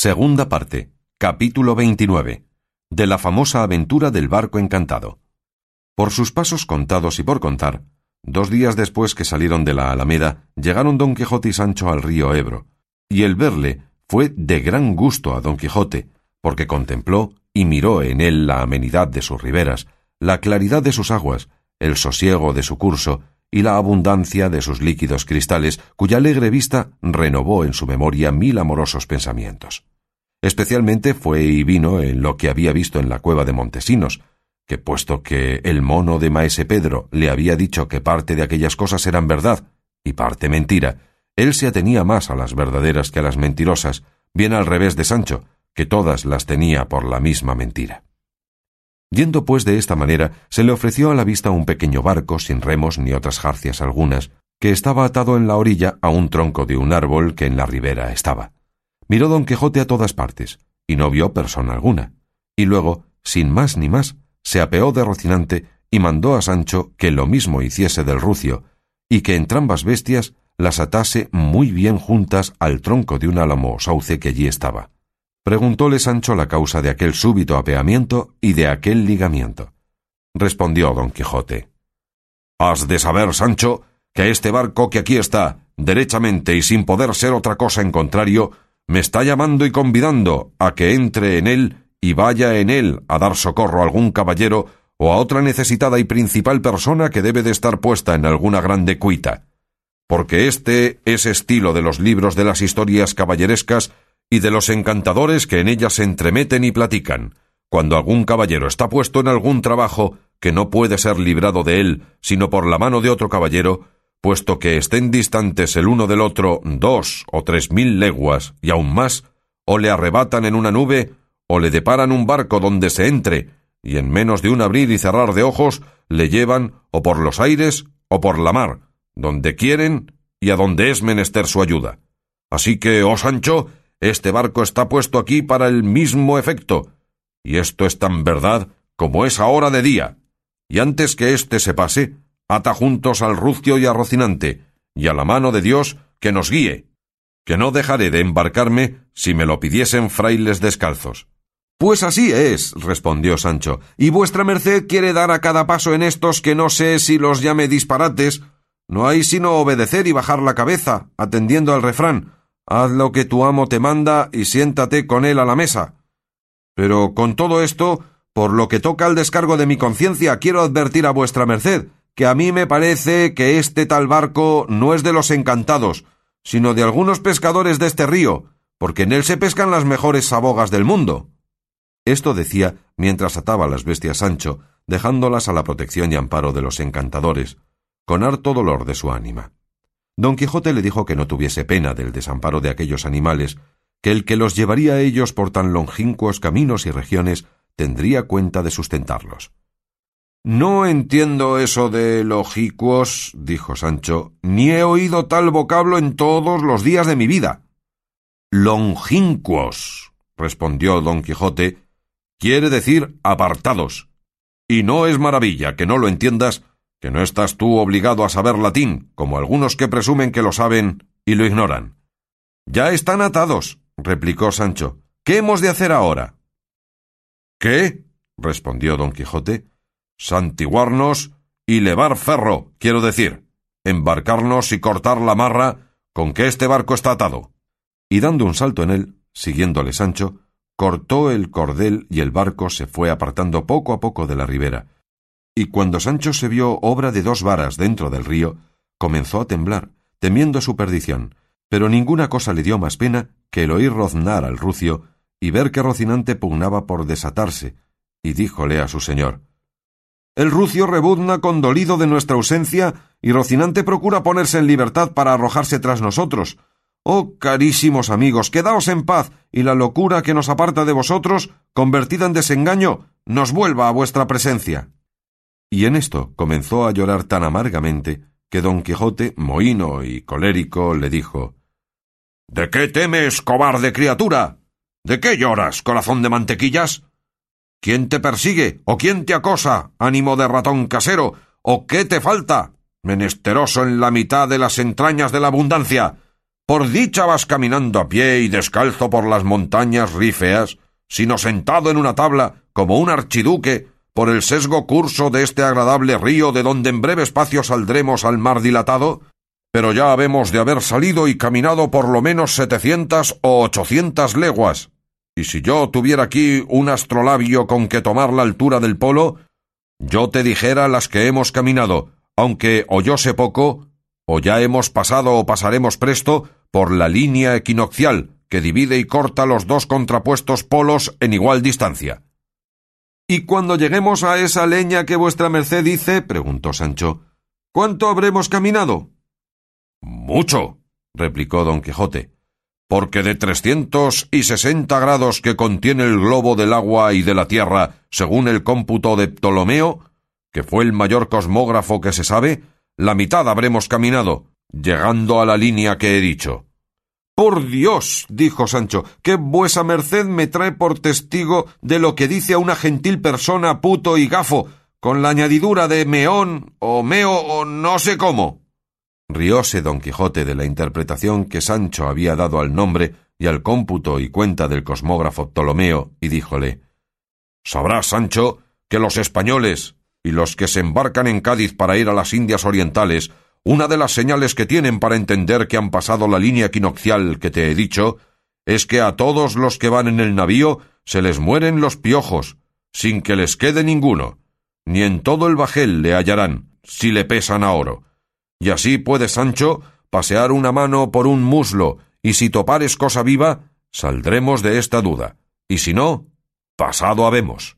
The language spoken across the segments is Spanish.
Segunda parte. Capítulo 29. De la famosa aventura del barco encantado. Por sus pasos contados y por contar, dos días después que salieron de la Alameda, llegaron Don Quijote y Sancho al río Ebro, y el verle fue de gran gusto a Don Quijote, porque contempló y miró en él la amenidad de sus riberas, la claridad de sus aguas, el sosiego de su curso, y la abundancia de sus líquidos cristales, cuya alegre vista renovó en su memoria mil amorosos pensamientos. Especialmente fue y vino en lo que había visto en la cueva de Montesinos, que puesto que el mono de Maese Pedro le había dicho que parte de aquellas cosas eran verdad y parte mentira, él se atenía más a las verdaderas que a las mentirosas, bien al revés de Sancho, que todas las tenía por la misma mentira. Yendo pues de esta manera, se le ofreció a la vista un pequeño barco sin remos ni otras jarcias algunas, que estaba atado en la orilla a un tronco de un árbol que en la ribera estaba. Miró don Quijote a todas partes, y no vio persona alguna, y luego, sin más ni más, se apeó de Rocinante y mandó a Sancho que lo mismo hiciese del rucio, y que entrambas bestias las atase muy bien juntas al tronco de un álamo o sauce que allí estaba. Preguntóle Sancho la causa de aquel súbito apeamiento y de aquel ligamiento. Respondió don Quijote. Has de saber, Sancho, que este barco que aquí está, derechamente y sin poder ser otra cosa en contrario, me está llamando y convidando a que entre en él y vaya en él a dar socorro a algún caballero o a otra necesitada y principal persona que debe de estar puesta en alguna grande cuita. Porque este es estilo de los libros de las historias caballerescas y de los encantadores que en ellas se entremeten y platican. Cuando algún caballero está puesto en algún trabajo que no puede ser librado de él sino por la mano de otro caballero, puesto que estén distantes el uno del otro dos o tres mil leguas y aun más, o le arrebatan en una nube, o le deparan un barco donde se entre, y en menos de un abrir y cerrar de ojos le llevan o por los aires o por la mar, donde quieren y a donde es menester su ayuda. Así que, oh Sancho, este barco está puesto aquí para el mismo efecto, y esto es tan verdad como es ahora de día. Y antes que éste se pase, ata juntos al rucio y a Rocinante, y a la mano de Dios que nos guíe, que no dejaré de embarcarme si me lo pidiesen frailes descalzos. Pues así es, respondió Sancho, y vuestra merced quiere dar a cada paso en estos que no sé si los llame disparates. No hay sino obedecer y bajar la cabeza, atendiendo al refrán, Haz lo que tu amo te manda y siéntate con él a la mesa. Pero con todo esto, por lo que toca al descargo de mi conciencia, quiero advertir a vuestra merced que a mí me parece que este tal barco no es de los encantados, sino de algunos pescadores de este río, porque en él se pescan las mejores sabogas del mundo. Esto decía mientras ataba las bestias Sancho, dejándolas a la protección y amparo de los encantadores, con harto dolor de su ánima. Don Quijote le dijo que no tuviese pena del desamparo de aquellos animales, que el que los llevaría a ellos por tan longínquos caminos y regiones tendría cuenta de sustentarlos. No entiendo eso de logicuos, dijo Sancho, ni he oído tal vocablo en todos los días de mi vida. Longínquos, respondió don Quijote, quiere decir apartados. Y no es maravilla que no lo entiendas, que no estás tú obligado a saber latín, como algunos que presumen que lo saben y lo ignoran. Ya están atados, replicó Sancho. ¿Qué hemos de hacer ahora? ¿Qué? respondió don Quijote. Santiguarnos y levar ferro, quiero decir, embarcarnos y cortar la marra con que este barco está atado. Y dando un salto en él, siguiéndole Sancho, cortó el cordel y el barco se fue apartando poco a poco de la ribera, y cuando Sancho se vio obra de dos varas dentro del río, comenzó a temblar, temiendo su perdición, pero ninguna cosa le dio más pena que el oír roznar al rucio y ver que Rocinante pugnaba por desatarse, y díjole a su señor El rucio rebuzna condolido de nuestra ausencia, y Rocinante procura ponerse en libertad para arrojarse tras nosotros. Oh carísimos amigos, quedaos en paz, y la locura que nos aparta de vosotros, convertida en desengaño, nos vuelva a vuestra presencia. Y en esto comenzó a llorar tan amargamente que don Quijote, mohino y colérico, le dijo ¿De qué temes, cobarde criatura? ¿De qué lloras, corazón de mantequillas? ¿Quién te persigue? ¿O quién te acosa, ánimo de ratón casero? ¿O qué te falta, menesteroso en la mitad de las entrañas de la abundancia? Por dicha vas caminando a pie y descalzo por las montañas rifeas, sino sentado en una tabla, como un archiduque, por el sesgo curso de este agradable río de donde en breve espacio saldremos al mar dilatado? Pero ya habemos de haber salido y caminado por lo menos setecientas o ochocientas leguas. Y si yo tuviera aquí un astrolabio con que tomar la altura del polo, yo te dijera las que hemos caminado, aunque o yo sé poco, o ya hemos pasado o pasaremos presto por la línea equinoccial que divide y corta los dos contrapuestos polos en igual distancia. ¿Y cuando lleguemos a esa leña que vuestra merced dice? preguntó Sancho. ¿Cuánto habremos caminado? Mucho, replicó don Quijote, porque de trescientos y sesenta grados que contiene el globo del agua y de la tierra, según el cómputo de Ptolomeo, que fue el mayor cosmógrafo que se sabe, la mitad habremos caminado, llegando a la línea que he dicho. Por Dios, dijo Sancho, que vuesa merced me trae por testigo de lo que dice a una gentil persona puto y gafo, con la añadidura de meón o meo o no sé cómo. Rióse don Quijote de la interpretación que Sancho había dado al nombre y al cómputo y cuenta del cosmógrafo Ptolomeo, y díjole Sabrás, Sancho, que los españoles y los que se embarcan en Cádiz para ir a las Indias Orientales, una de las señales que tienen para entender que han pasado la línea equinoccial que te he dicho, es que a todos los que van en el navío se les mueren los piojos, sin que les quede ninguno, ni en todo el bajel le hallarán, si le pesan a oro y así puede Sancho pasear una mano por un muslo, y si topares cosa viva, saldremos de esta duda, y si no, pasado habemos.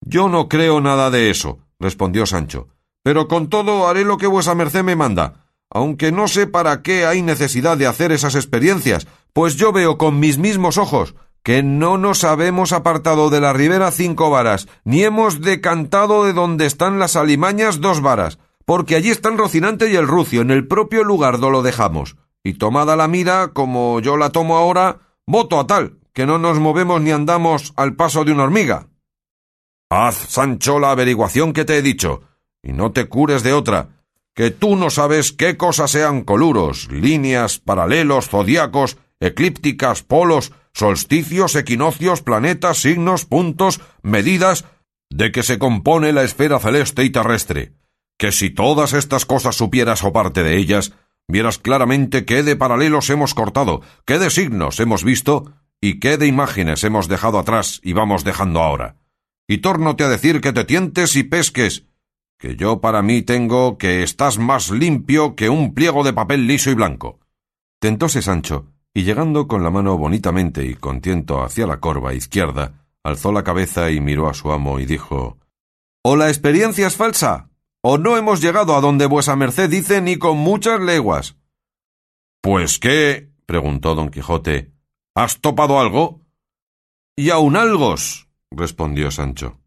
Yo no creo nada de eso, respondió Sancho, pero con todo haré lo que vuesa merced me manda, aunque no sé para qué hay necesidad de hacer esas experiencias, pues yo veo con mis mismos ojos que no nos habemos apartado de la ribera cinco varas, ni hemos decantado de donde están las alimañas dos varas, porque allí están Rocinante y el Rucio, en el propio lugar do lo dejamos. Y tomada la mira, como yo la tomo ahora, voto a tal, que no nos movemos ni andamos al paso de una hormiga. Haz, Sancho, la averiguación que te he dicho, y no te cures de otra, que tú no sabes qué cosas sean coluros, líneas, paralelos, zodiacos, eclípticas, polos, solsticios, equinoccios, planetas, signos, puntos, medidas, de que se compone la esfera celeste y terrestre que si todas estas cosas supieras o parte de ellas, vieras claramente qué de paralelos hemos cortado, qué de signos hemos visto y qué de imágenes hemos dejado atrás y vamos dejando ahora. Y tórnote a decir que te tientes y pesques, que yo para mí tengo que estás más limpio que un pliego de papel liso y blanco. Tentóse Sancho, y llegando con la mano bonitamente y contento hacia la corva izquierda, alzó la cabeza y miró a su amo y dijo ¿O la experiencia es falsa? ¿O no hemos llegado a donde vuesa merced dice ni con muchas leguas? Pues qué, preguntó don Quijote, ¿has topado algo? Y aun algos, respondió Sancho,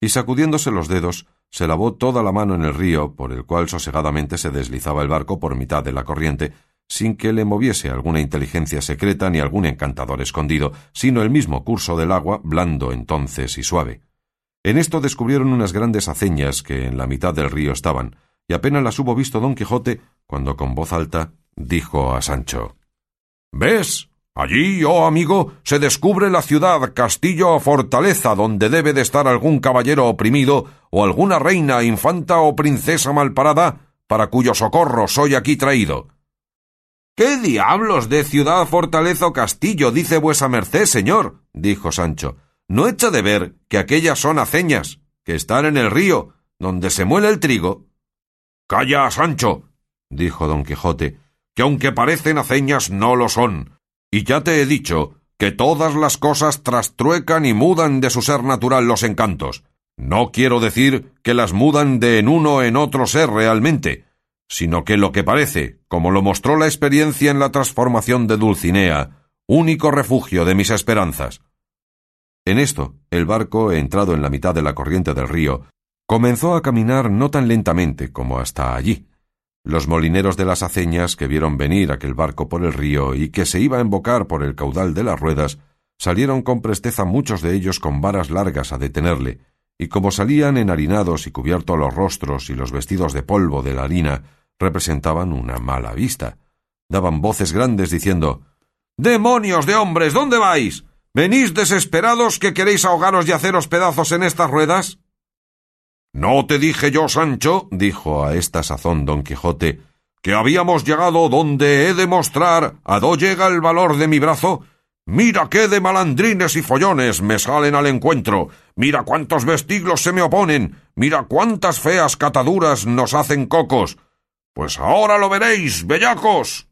y sacudiéndose los dedos, se lavó toda la mano en el río, por el cual sosegadamente se deslizaba el barco por mitad de la corriente, sin que le moviese alguna inteligencia secreta ni algún encantador escondido, sino el mismo curso del agua, blando entonces y suave. En esto descubrieron unas grandes aceñas que en la mitad del río estaban, y apenas las hubo visto don Quijote cuando con voz alta dijo a Sancho ¿Ves? Allí, oh amigo, se descubre la ciudad, castillo o fortaleza donde debe de estar algún caballero oprimido, o alguna reina, infanta o princesa malparada, para cuyo socorro soy aquí traído. ¿Qué diablos de ciudad, fortaleza o castillo dice vuesa merced, señor? dijo Sancho no echa de ver que aquellas son aceñas, que están en el río, donde se muele el trigo. Calla, Sancho, dijo don Quijote, que aunque parecen aceñas no lo son, y ya te he dicho que todas las cosas trastruecan y mudan de su ser natural los encantos. No quiero decir que las mudan de en uno en otro ser realmente, sino que lo que parece, como lo mostró la experiencia en la transformación de Dulcinea, único refugio de mis esperanzas, en esto, el barco, entrado en la mitad de la corriente del río, comenzó a caminar no tan lentamente como hasta allí. Los molineros de las aceñas que vieron venir aquel barco por el río y que se iba a embocar por el caudal de las ruedas, salieron con presteza muchos de ellos con varas largas a detenerle, y como salían enharinados y cubiertos los rostros y los vestidos de polvo de la harina, representaban una mala vista. daban voces grandes diciendo ¡Demonios de hombres! ¿Dónde vais? ¿Venís desesperados que queréis ahogaros y haceros pedazos en estas ruedas? No te dije yo, Sancho, dijo a esta sazón don Quijote, que habíamos llegado donde he de mostrar a dó llega el valor de mi brazo. Mira qué de malandrines y follones me salen al encuentro. Mira cuántos vestiglos se me oponen. Mira cuántas feas cataduras nos hacen cocos. Pues ahora lo veréis, bellacos.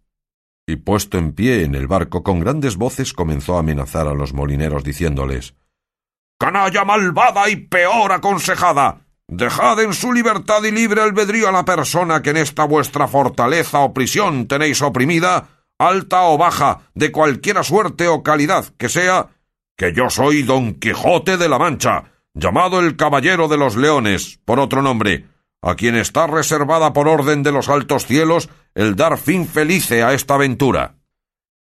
Y puesto en pie en el barco con grandes voces comenzó a amenazar a los molineros diciéndoles Canalla malvada y peor aconsejada. Dejad en su libertad y libre albedrío a la persona que en esta vuestra fortaleza o prisión tenéis oprimida, alta o baja, de cualquiera suerte o calidad que sea, que yo soy don Quijote de la Mancha, llamado el Caballero de los Leones, por otro nombre, a quien está reservada por orden de los altos cielos el dar fin felice a esta aventura.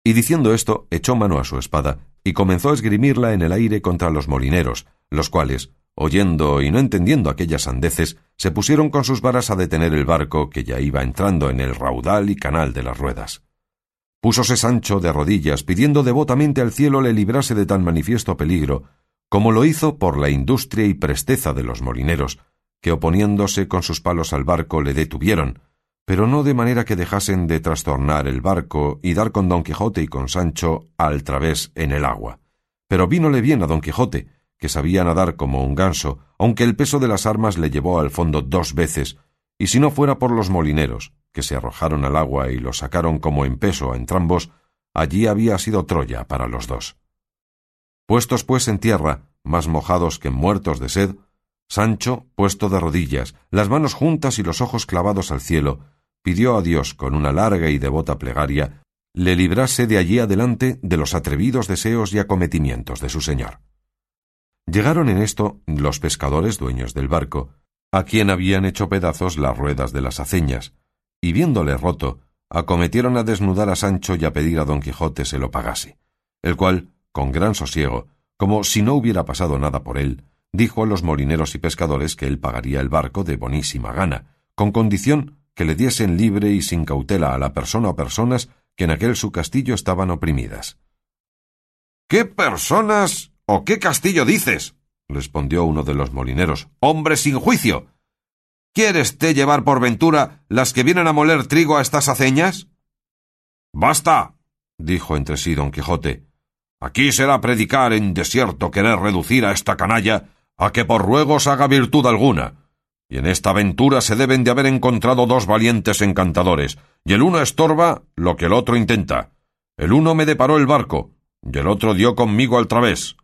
Y diciendo esto, echó mano a su espada y comenzó a esgrimirla en el aire contra los molineros, los cuales, oyendo y no entendiendo aquellas sandeces, se pusieron con sus varas a detener el barco que ya iba entrando en el raudal y canal de las ruedas. Púsose Sancho de rodillas, pidiendo devotamente al cielo le librase de tan manifiesto peligro, como lo hizo por la industria y presteza de los molineros, que oponiéndose con sus palos al barco le detuvieron, pero no de manera que dejasen de trastornar el barco y dar con don Quijote y con Sancho al través en el agua. Pero vínole bien a don Quijote, que sabía nadar como un ganso, aunque el peso de las armas le llevó al fondo dos veces, y si no fuera por los molineros, que se arrojaron al agua y lo sacaron como en peso a entrambos, allí había sido Troya para los dos. Puestos pues en tierra, más mojados que muertos de sed, Sancho, puesto de rodillas, las manos juntas y los ojos clavados al cielo, pidió a Dios con una larga y devota plegaria le librase de allí adelante de los atrevidos deseos y acometimientos de su señor. Llegaron en esto los pescadores dueños del barco, a quien habían hecho pedazos las ruedas de las aceñas, y viéndole roto, acometieron a desnudar a Sancho y a pedir a don Quijote se lo pagase, el cual, con gran sosiego, como si no hubiera pasado nada por él, dijo a los molineros y pescadores que él pagaría el barco de bonísima gana, con condición que le diesen libre y sin cautela a la persona o personas que en aquel su castillo estaban oprimidas. ¿Qué personas o qué castillo dices? respondió uno de los molineros. Hombre sin juicio. ¿Quieres te llevar por ventura las que vienen a moler trigo a estas aceñas? Basta, dijo entre sí don Quijote. Aquí será predicar en desierto querer reducir a esta canalla a que por ruegos haga virtud alguna. Y en esta aventura se deben de haber encontrado dos valientes encantadores, y el uno estorba lo que el otro intenta. El uno me deparó el barco, y el otro dio conmigo al través.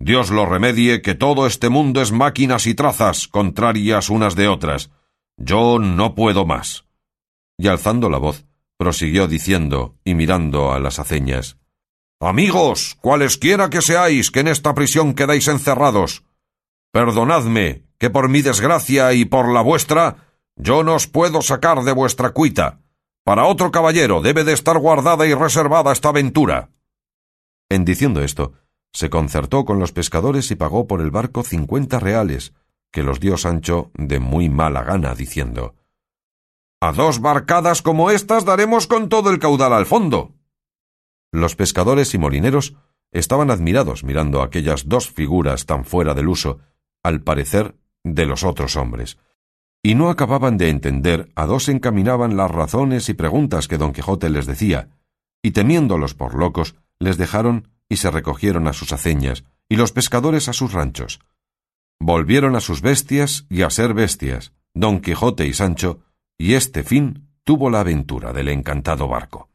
Dios lo remedie que todo este mundo es máquinas y trazas, contrarias unas de otras. Yo no puedo más. Y alzando la voz, prosiguió diciendo y mirando a las aceñas Amigos, cualesquiera que seáis que en esta prisión quedáis encerrados, Perdonadme, que por mi desgracia y por la vuestra, yo no os puedo sacar de vuestra cuita. Para otro caballero debe de estar guardada y reservada esta aventura. En diciendo esto, se concertó con los pescadores y pagó por el barco cincuenta reales, que los dio Sancho de muy mala gana, diciendo A dos barcadas como estas daremos con todo el caudal al fondo. Los pescadores y molineros estaban admirados mirando aquellas dos figuras tan fuera del uso al parecer, de los otros hombres, y no acababan de entender a dos encaminaban las razones y preguntas que don Quijote les decía, y temiéndolos por locos, les dejaron y se recogieron a sus aceñas, y los pescadores a sus ranchos. Volvieron a sus bestias y a ser bestias, don Quijote y Sancho, y este fin tuvo la aventura del encantado barco.